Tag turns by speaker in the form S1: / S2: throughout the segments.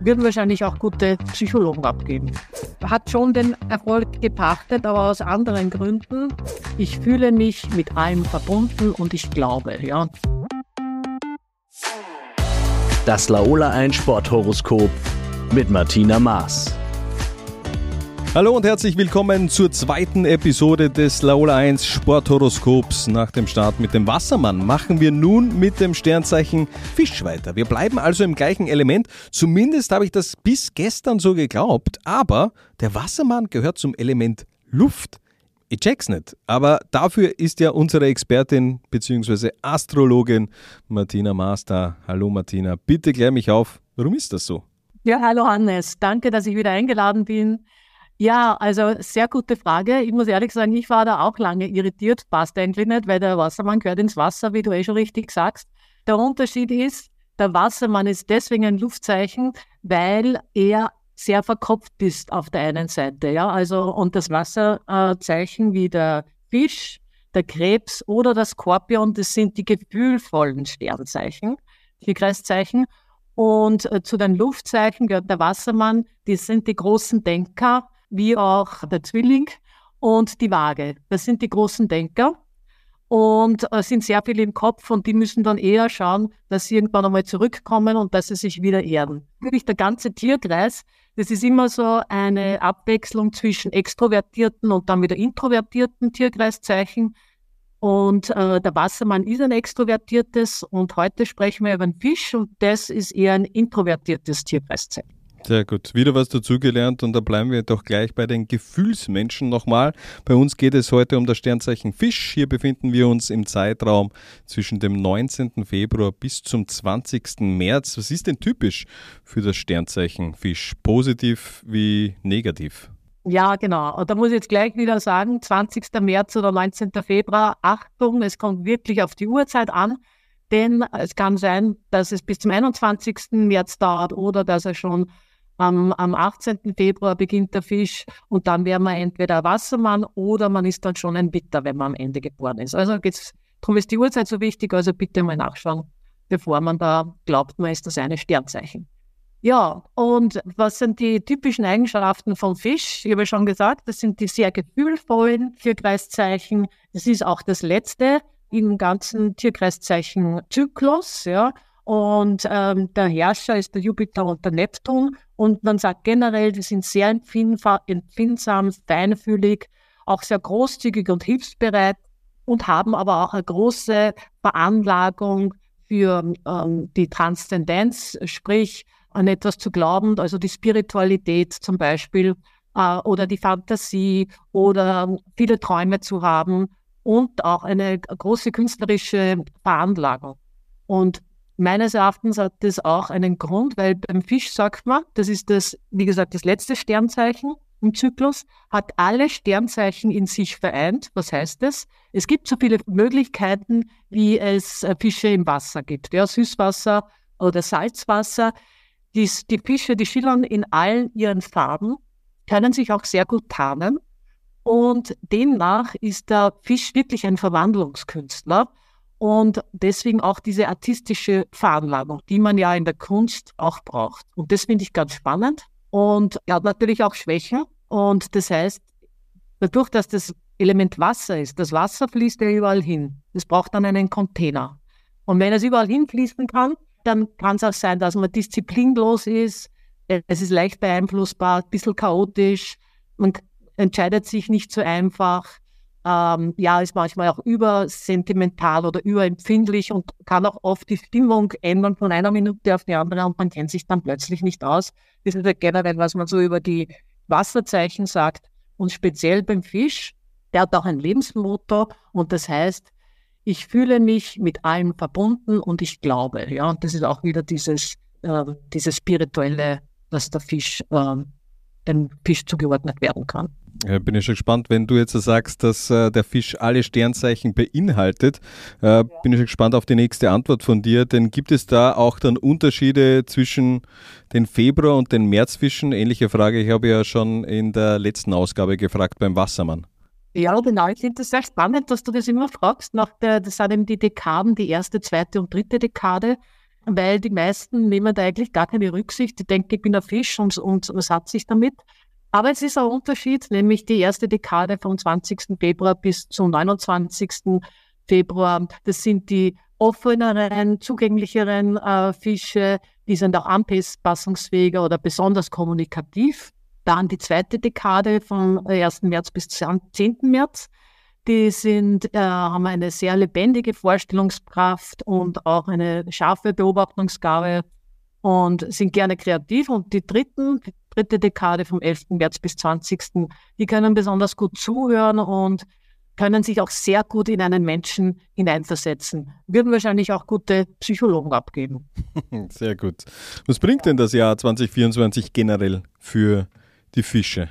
S1: würden wahrscheinlich auch gute Psychologen abgeben. Hat schon den Erfolg gepachtet, aber aus anderen Gründen. Ich fühle mich mit allem verbunden und ich glaube, ja.
S2: Das Laola 1 Sporthoroskop mit Martina Maas.
S3: Hallo und herzlich willkommen zur zweiten Episode des Laola 1 Sporthoroskops. Nach dem Start mit dem Wassermann machen wir nun mit dem Sternzeichen Fisch weiter. Wir bleiben also im gleichen Element. Zumindest habe ich das bis gestern so geglaubt. Aber der Wassermann gehört zum Element Luft. Ich check's nicht, aber dafür ist ja unsere Expertin bzw. Astrologin Martina da. Hallo Martina, bitte klär mich auf, warum ist das so?
S1: Ja, hallo Hannes, danke, dass ich wieder eingeladen bin. Ja, also sehr gute Frage. Ich muss ehrlich sagen, ich war da auch lange irritiert, passt eigentlich nicht, weil der Wassermann gehört ins Wasser, wie du eh schon richtig sagst. Der Unterschied ist, der Wassermann ist deswegen ein Luftzeichen, weil er sehr verkopft ist auf der einen Seite. Ja, also und das Wasserzeichen wie der Fisch, der Krebs oder der Skorpion, das sind die gefühlvollen Sternzeichen, die Kreiszeichen. Und äh, zu den Luftzeichen gehört der Wassermann, die sind die großen Denker, wie auch der Zwilling und die Waage. Das sind die großen Denker und äh, sind sehr viel im Kopf und die müssen dann eher schauen, dass sie irgendwann einmal zurückkommen und dass sie sich wieder erden. Wirklich der ganze Tierkreis, das ist immer so eine Abwechslung zwischen extrovertierten und dann wieder introvertierten Tierkreiszeichen. Und äh, der Wassermann ist ein extrovertiertes und heute sprechen wir über den Fisch und das ist eher ein introvertiertes Tierkreiszeichen.
S3: Sehr gut. Wieder was dazugelernt und da bleiben wir doch gleich bei den Gefühlsmenschen nochmal. Bei uns geht es heute um das Sternzeichen Fisch. Hier befinden wir uns im Zeitraum zwischen dem 19. Februar bis zum 20. März. Was ist denn typisch für das Sternzeichen Fisch? Positiv wie negativ?
S1: Ja, genau. Und da muss ich jetzt gleich wieder sagen, 20. März oder 19. Februar, Achtung, es kommt wirklich auf die Uhrzeit an. Denn es kann sein, dass es bis zum 21. März dauert oder dass er schon am, am 18. Februar beginnt der Fisch und dann wäre man entweder Wassermann oder man ist dann schon ein Bitter, wenn man am Ende geboren ist. Also geht's, darum ist die Uhrzeit so wichtig, also bitte mal nachschauen, bevor man da glaubt, man ist das eine Sternzeichen. Ja, und was sind die typischen Eigenschaften vom Fisch? Ich habe schon gesagt, das sind die sehr gefühlvollen Tierkreiszeichen. Das ist auch das letzte im ganzen Tierkreiszeichen-Zyklus. Ja. Und ähm, der Herrscher ist der Jupiter und der Neptun. Und man sagt generell, die sind sehr empfindsam, feinfühlig, auch sehr großzügig und hilfsbereit und haben aber auch eine große Veranlagung für ähm, die Transzendenz, sprich an etwas zu glauben, also die Spiritualität zum Beispiel äh, oder die Fantasie oder viele Träume zu haben und auch eine große künstlerische Veranlagung. Und Meines Erachtens hat das auch einen Grund, weil beim Fisch sagt man, das ist das, wie gesagt, das letzte Sternzeichen im Zyklus, hat alle Sternzeichen in sich vereint. Was heißt das? Es gibt so viele Möglichkeiten, wie es äh, Fische im Wasser gibt. Ja, Süßwasser oder Salzwasser. Die, die Fische, die schillern in allen ihren Farben, können sich auch sehr gut tarnen. Und demnach ist der Fisch wirklich ein Verwandlungskünstler. Und deswegen auch diese artistische Veranlagung, die man ja in der Kunst auch braucht. Und das finde ich ganz spannend. Und er hat natürlich auch Schwächen. Und das heißt, dadurch, dass das Element Wasser ist, das Wasser fließt ja überall hin. Es braucht dann einen Container. Und wenn es überall hinfließen kann, dann kann es auch sein, dass man disziplinlos ist. Es ist leicht beeinflussbar, ein bisschen chaotisch. Man entscheidet sich nicht so einfach ähm, ja, ist manchmal auch übersentimental oder überempfindlich und kann auch oft die Stimmung ändern von einer Minute auf die andere und man kennt sich dann plötzlich nicht aus. Das ist ja generell, was man so über die Wasserzeichen sagt. Und speziell beim Fisch, der hat auch ein Lebensmotto und das heißt, ich fühle mich mit allem verbunden und ich glaube. Ja, und das ist auch wieder dieses, äh, dieses spirituelle, dass der Fisch äh, dem Fisch zugeordnet werden kann.
S3: Ja, bin ich schon gespannt, wenn du jetzt sagst, dass äh, der Fisch alle Sternzeichen beinhaltet. Äh, ja. Bin ich schon gespannt auf die nächste Antwort von dir, denn gibt es da auch dann Unterschiede zwischen den Februar- und den Märzfischen? Ähnliche Frage, ich habe ja schon in der letzten Ausgabe gefragt beim Wassermann.
S1: Ja, genau. Ich finde es sehr spannend, dass du das immer fragst. Nach der, das sind eben die Dekaden, die erste, zweite und dritte Dekade. weil die meisten nehmen da eigentlich gar keine Rücksicht. Die denken, ich bin ein Fisch und, und satt sich damit. Aber es ist ein Unterschied, nämlich die erste Dekade vom 20. Februar bis zum 29. Februar. Das sind die offeneren, zugänglicheren äh, Fische, die sind auch anpassungsfähiger oder besonders kommunikativ. Dann die zweite Dekade vom 1. März bis zum 10. März. Die sind, äh, haben eine sehr lebendige Vorstellungskraft und auch eine scharfe Beobachtungsgabe und sind gerne kreativ. Und die dritten, die dritte Dekade vom 11. März bis 20. Die können besonders gut zuhören und können sich auch sehr gut in einen Menschen hineinversetzen. Würden wahrscheinlich auch gute Psychologen abgeben.
S3: Sehr gut. Was bringt denn das Jahr 2024 generell für die Fische?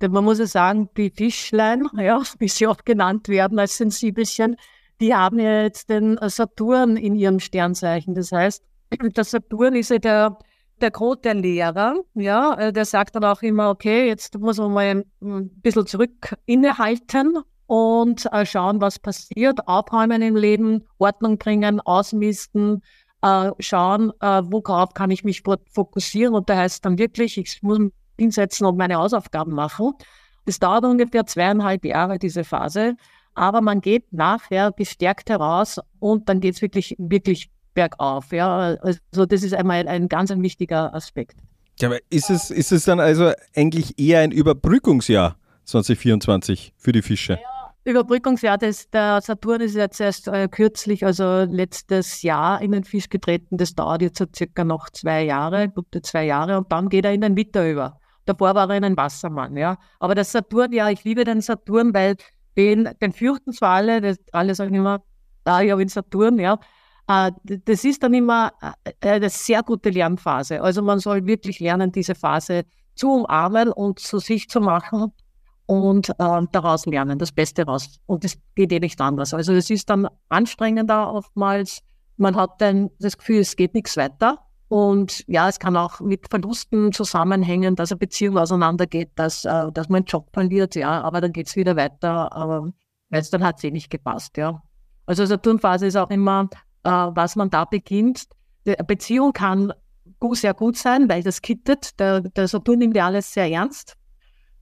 S1: Denn man muss ja sagen, die Fischlein, ja, wie sie oft genannt werden als Sensibelchen, die haben ja jetzt den Saturn in ihrem Sternzeichen. Das heißt, der Saturn ist ja der, der große Lehrer, ja, äh, der sagt dann auch immer, okay, jetzt muss man mal ein bisschen zurück innehalten und äh, schauen, was passiert, aufräumen im Leben, Ordnung bringen, ausmisten, äh, schauen, äh, worauf kann ich mich fokussieren. Und da heißt dann wirklich, ich muss mich hinsetzen und meine Hausaufgaben machen. Das dauert ungefähr zweieinhalb Jahre, diese Phase. Aber man geht nachher gestärkt heraus und dann geht es wirklich, wirklich bergauf. Ja? Also das ist einmal ein ganz ein wichtiger Aspekt.
S3: Ja, aber ist es, ist es dann also eigentlich eher ein Überbrückungsjahr 2024 für die Fische? Ja.
S1: Überbrückungsjahr des, der Saturn ist jetzt erst äh, kürzlich, also letztes Jahr in den Fisch getreten. Das dauert jetzt so circa noch zwei Jahre, gute zwei Jahre, und dann geht er in den Witter über. Davor war er in ein Wassermann, ja. Aber der Saturn, ja, ich liebe den Saturn, weil den, den fürchten zwar alle, das, alle sagen immer, ah, ich habe den Saturn, ja. Äh, das ist dann immer äh, eine sehr gute Lernphase. Also man soll wirklich lernen, diese Phase zu umarmen und zu sich zu machen und äh, daraus lernen, das Beste raus. Und das geht eh nicht anders. Also es ist dann anstrengender oftmals. Man hat dann das Gefühl, es geht nichts weiter. Und ja, es kann auch mit Verlusten zusammenhängen, dass eine Beziehung auseinandergeht, dass, äh, dass man einen Job verliert, ja, aber dann geht es wieder weiter, aber jetzt dann hat es eh nicht gepasst, ja. Also Saturnphase ist auch immer, äh, was man da beginnt. Die Beziehung kann sehr gut sein, weil das kittet. Der, der Saturn nimmt ja alles sehr ernst.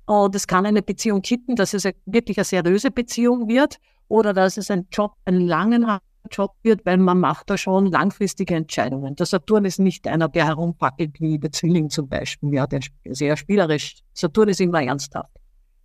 S1: Und es kann eine Beziehung kitten, dass es wirklich eine seriöse Beziehung wird oder dass es ein Job, ein langer Job wird, weil man macht da schon langfristige Entscheidungen. Der Saturn ist nicht einer, der herumfackelt wie der Zwilling zum Beispiel. Ja, der ist sehr spielerisch. Saturn ist immer ernsthaft.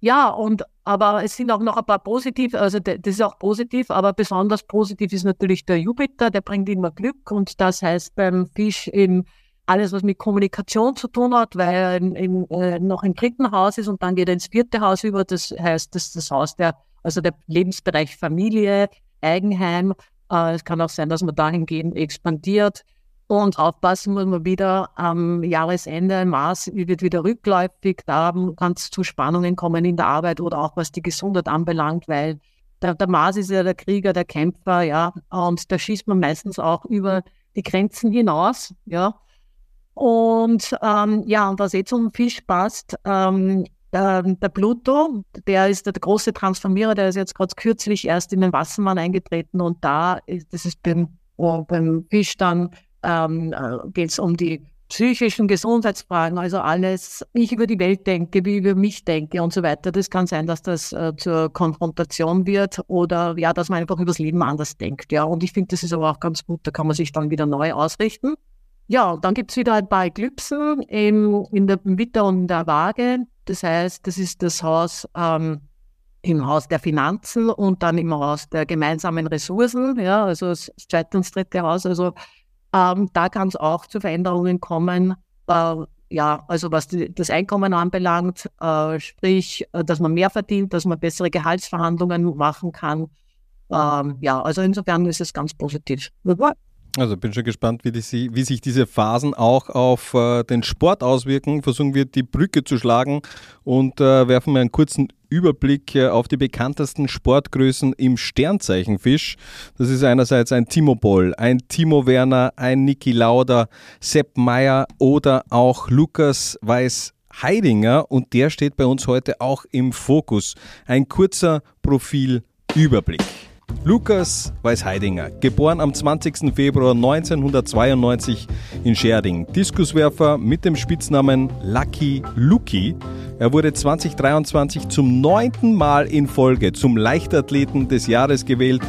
S1: Ja, und aber es sind auch noch ein paar positiv, also das ist auch positiv, aber besonders positiv ist natürlich der Jupiter, der bringt immer Glück und das heißt beim Fisch eben alles, was mit Kommunikation zu tun hat, weil er in, in, äh, noch im dritten Haus ist und dann geht er ins vierte Haus über. Das heißt, das ist das Haus der, also der Lebensbereich Familie, Eigenheim. Äh, es kann auch sein, dass man dahingehend expandiert. Und aufpassen muss man wieder am Jahresende, Mars wird wieder rückläufig, da kann es zu Spannungen kommen in der Arbeit oder auch was die Gesundheit anbelangt, weil der, der Mars ist ja der Krieger, der Kämpfer, ja, und da schießt man meistens auch über die Grenzen hinaus, ja. Und ähm, ja, und was eh zum Fisch passt, ähm, der, der Pluto, der ist der, der, große Transformierer, der ist jetzt gerade kürzlich erst in den Wassermann eingetreten und da ist, das ist beim, oh, beim Fisch dann ähm, äh, geht es um die psychischen Gesundheitsfragen, also alles, wie ich über die Welt denke, wie ich über mich denke und so weiter. Das kann sein, dass das äh, zur Konfrontation wird oder ja, dass man einfach über das Leben anders denkt. Ja, und ich finde, das ist aber auch ganz gut, da kann man sich dann wieder neu ausrichten. Ja, dann gibt es wieder ein paar Eklipsen im, in der Witter und der Waage. Das heißt, das ist das Haus ähm, im Haus der Finanzen und dann im Haus der gemeinsamen Ressourcen, ja, also das zweite und dritte Haus. Also ähm, da kann es auch zu Veränderungen kommen. Äh, ja, also was die, das Einkommen anbelangt, äh, sprich, äh, dass man mehr verdient, dass man bessere Gehaltsverhandlungen machen kann. Ähm, ja, also insofern ist es ganz positiv.
S3: Also bin schon gespannt, wie, die, wie sich diese Phasen auch auf äh, den Sport auswirken. Versuchen wir die Brücke zu schlagen und äh, werfen wir einen kurzen Überblick äh, auf die bekanntesten Sportgrößen im Sternzeichenfisch. Das ist einerseits ein Timo Boll, ein Timo Werner, ein Niki Lauder, Sepp Meyer oder auch Lukas Weiß Heidinger und der steht bei uns heute auch im Fokus. Ein kurzer Profilüberblick. Lukas Weißheidinger, geboren am 20. Februar 1992 in Scherding, Diskuswerfer mit dem Spitznamen Lucky Luki. Er wurde 2023 zum neunten Mal in Folge zum Leichtathleten des Jahres gewählt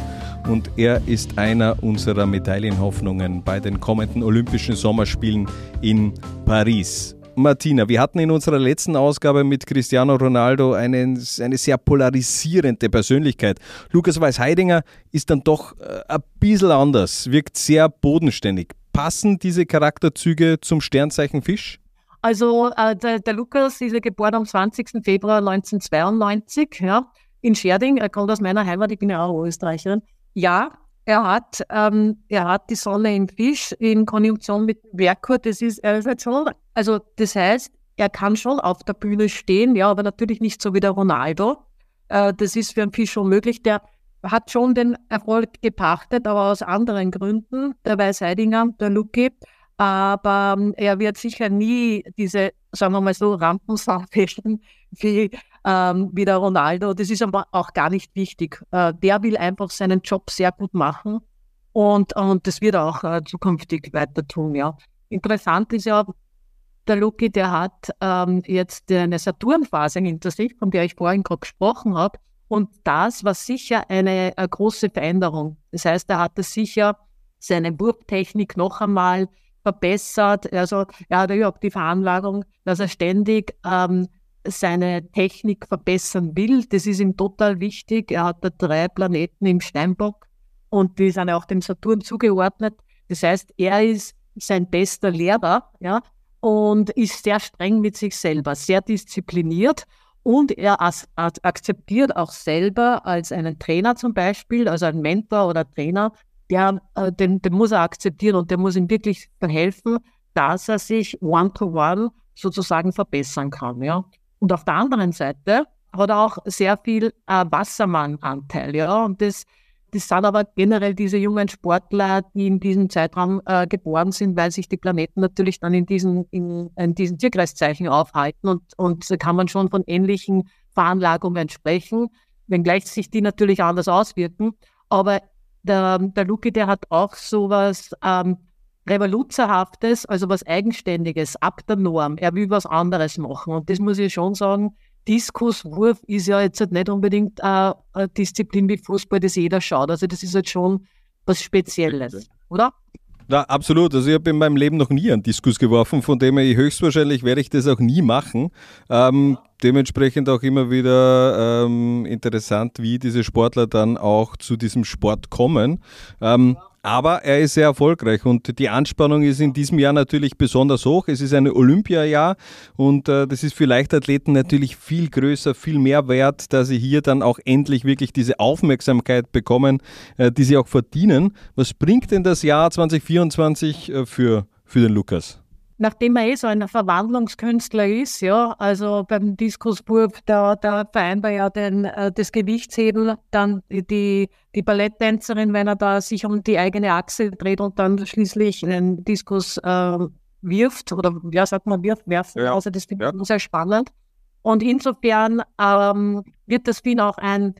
S3: und er ist einer unserer Medaillenhoffnungen bei den kommenden Olympischen Sommerspielen in Paris. Martina, wir hatten in unserer letzten Ausgabe mit Cristiano Ronaldo eine, eine sehr polarisierende Persönlichkeit. Lukas Weiß-Heidinger ist dann doch äh, ein bisschen anders, wirkt sehr bodenständig. Passen diese Charakterzüge zum Sternzeichen Fisch?
S1: Also äh, der, der, Lukas ist ja geboren am 20. Februar 1992 ja, in Scherding. Er kommt aus meiner Heimat, ich bin ja auch Österreicherin. Ja, er hat, ähm, er hat die Sonne im Fisch in Konjunktion mit Merkur. Das ist, er ist halt schon, also das heißt, er kann schon auf der Bühne stehen, ja, aber natürlich nicht so wie der Ronaldo. Äh, das ist für einen Fisch schon möglich. Der hat schon den Erfolg gepachtet, aber aus anderen Gründen. Der Weißheidinger, der Luki. Aber ähm, er wird sicher nie diese, sagen wir mal so, Rampensau wie ähm, wie der Ronaldo. Das ist aber auch gar nicht wichtig. Äh, der will einfach seinen Job sehr gut machen und, und das wird er auch äh, zukünftig weiter tun. Ja. Interessant ist ja, der Luki, der hat ähm, jetzt eine Saturnphase hinter sich, von der ich vorhin gerade gesprochen habe. Und das war sicher eine, eine große Veränderung. Das heißt, er hatte sicher seine Wurftechnik noch einmal verbessert. Also er hat überhaupt die Veranlagung, dass er ständig ähm, seine Technik verbessern will. Das ist ihm total wichtig. Er hat da drei Planeten im Steinbock und die sind auch dem Saturn zugeordnet. Das heißt, er ist sein bester Lehrer, ja, und ist sehr streng mit sich selber, sehr diszipliniert und er akzeptiert auch selber als einen Trainer zum Beispiel, also ein Mentor oder Trainer, der, äh, den, den muss er akzeptieren und der muss ihm wirklich helfen, dass er sich one-to-one -one sozusagen verbessern kann. Ja. Und auf der anderen Seite hat er auch sehr viel äh, Wassermann-Anteil. Ja? Und das, das sind aber generell diese jungen Sportler, die in diesem Zeitraum äh, geboren sind, weil sich die Planeten natürlich dann in diesen, in, in diesen Tierkreiszeichen aufhalten. Und, und da kann man schon von ähnlichen Veranlagungen sprechen, wenngleich sich die natürlich anders auswirken. Aber der, der Luki, der hat auch sowas ähm, Revoluzerhaftes, also was Eigenständiges, ab der Norm. Er will was anderes machen. Und das muss ich schon sagen, Diskuswurf ist ja jetzt halt nicht unbedingt eine Disziplin wie Fußball, das jeder schaut. Also das ist halt schon was Spezielles, oder?
S3: Ja, absolut. Also ich habe in meinem Leben noch nie einen Diskus geworfen, von dem her höchstwahrscheinlich werde ich das auch nie machen. Ähm, dementsprechend auch immer wieder ähm, interessant, wie diese Sportler dann auch zu diesem Sport kommen. Ähm, aber er ist sehr erfolgreich und die Anspannung ist in diesem Jahr natürlich besonders hoch. Es ist ein Olympiajahr und äh, das ist für Leichtathleten natürlich viel größer, viel mehr wert, dass sie hier dann auch endlich wirklich diese Aufmerksamkeit bekommen, äh, die sie auch verdienen. Was bringt denn das Jahr 2024 äh, für, für den Lukas?
S1: Nachdem er eh so ein Verwandlungskünstler ist, ja, also beim Diskuswurf, da, da vereinbar ja den, äh, das Gewichtsheben, dann die, die Balletttänzerin, wenn er da sich um die eigene Achse dreht und dann schließlich einen Diskus äh, wirft, oder ja, sagt man, wirft, werfen, ja. also das finde ich ja. sehr spannend. Und insofern ähm, wird das ihn auch ein,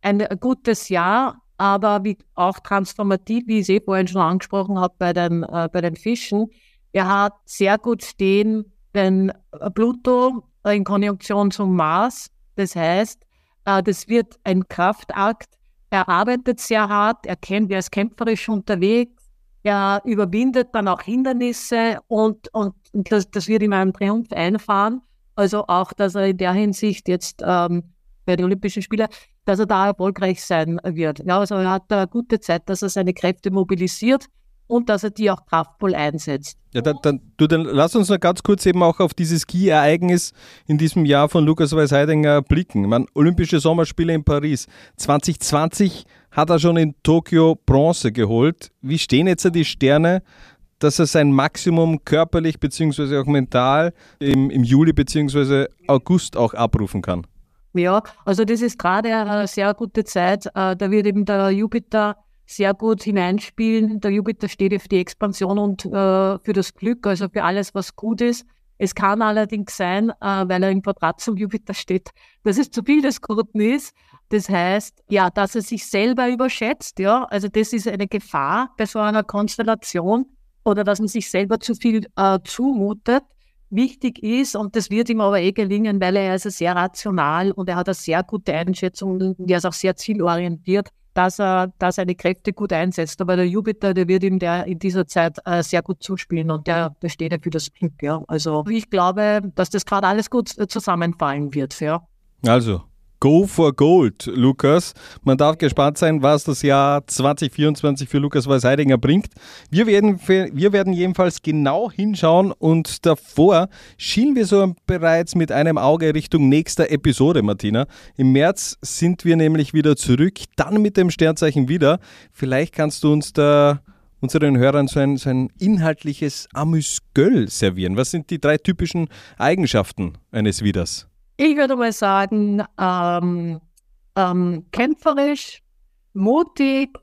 S1: ein gutes Jahr, aber wie, auch transformativ, wie ich es eh vorhin schon angesprochen habe bei den, äh, bei den Fischen er hat sehr gut stehen den Pluto in Konjunktion zum Mars. Das heißt, äh, das wird ein Kraftakt. Er arbeitet sehr hart, er, kennt, er ist kämpferisch unterwegs, er überwindet dann auch Hindernisse und, und das, das wird ihm einen Triumph einfahren. Also auch, dass er in der Hinsicht jetzt ähm, bei den Olympischen Spielen, dass er da erfolgreich sein wird. Ja, also er hat eine gute Zeit, dass er seine Kräfte mobilisiert und dass er die auch kraftvoll einsetzt.
S3: Ja, dann, dann, du, dann lass uns noch ganz kurz eben auch auf dieses Ski-Ereignis in diesem Jahr von Lukas Weißheidinger blicken. Man, Olympische Sommerspiele in Paris. 2020 hat er schon in Tokio Bronze geholt. Wie stehen jetzt die Sterne, dass er sein Maximum körperlich bzw. auch mental im, im Juli bzw. August auch abrufen kann?
S1: Ja, also das ist gerade eine sehr gute Zeit. Äh, da wird eben der Jupiter sehr gut hineinspielen. Der Jupiter steht für die Expansion und äh, für das Glück, also für alles, was gut ist. Es kann allerdings sein, äh, weil er im Quadrat zum Jupiter steht, dass es zu viel des Guten ist. Das heißt, ja, dass er sich selber überschätzt, ja. Also das ist eine Gefahr bei so einer Konstellation oder dass man sich selber zu viel äh, zumutet wichtig ist, und das wird ihm aber eh gelingen, weil er ist sehr rational und er hat eine sehr gute Einschätzung und er ist auch sehr zielorientiert, dass er da seine Kräfte gut einsetzt. Aber der Jupiter, der wird ihm der in dieser Zeit äh, sehr gut zuspielen und der, der steht ja für das Glück. Ja. Also ich glaube, dass das gerade alles gut zusammenfallen wird. Ja.
S3: Also, Go for Gold, Lukas. Man darf gespannt sein, was das Jahr 2024 für Lukas Weißheidinger bringt. Wir werden, wir werden jedenfalls genau hinschauen und davor schielen wir so bereits mit einem Auge Richtung nächster Episode, Martina. Im März sind wir nämlich wieder zurück, dann mit dem Sternzeichen wieder. Vielleicht kannst du uns da unseren Hörern so ein, so ein inhaltliches Amüsgöl servieren. Was sind die drei typischen Eigenschaften eines Widers?
S1: Ich würde mal sagen, ähm, ähm, kämpferisch, mutig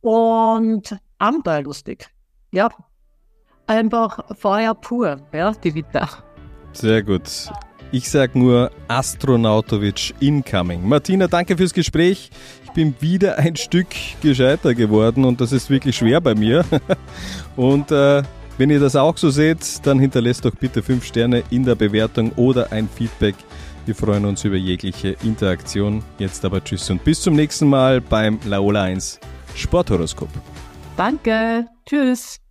S1: und abenteuerlustig. Ja, einfach Feuer pur, ja, die Vita.
S3: Sehr gut. Ich sage nur Astronautovic incoming. Martina, danke fürs Gespräch. Ich bin wieder ein Stück gescheiter geworden und das ist wirklich schwer bei mir. Und äh, wenn ihr das auch so seht, dann hinterlässt doch bitte 5 Sterne in der Bewertung oder ein Feedback wir freuen uns über jegliche Interaktion. Jetzt aber Tschüss und bis zum nächsten Mal beim Laola 1 Sporthoroskop.
S1: Danke. Tschüss.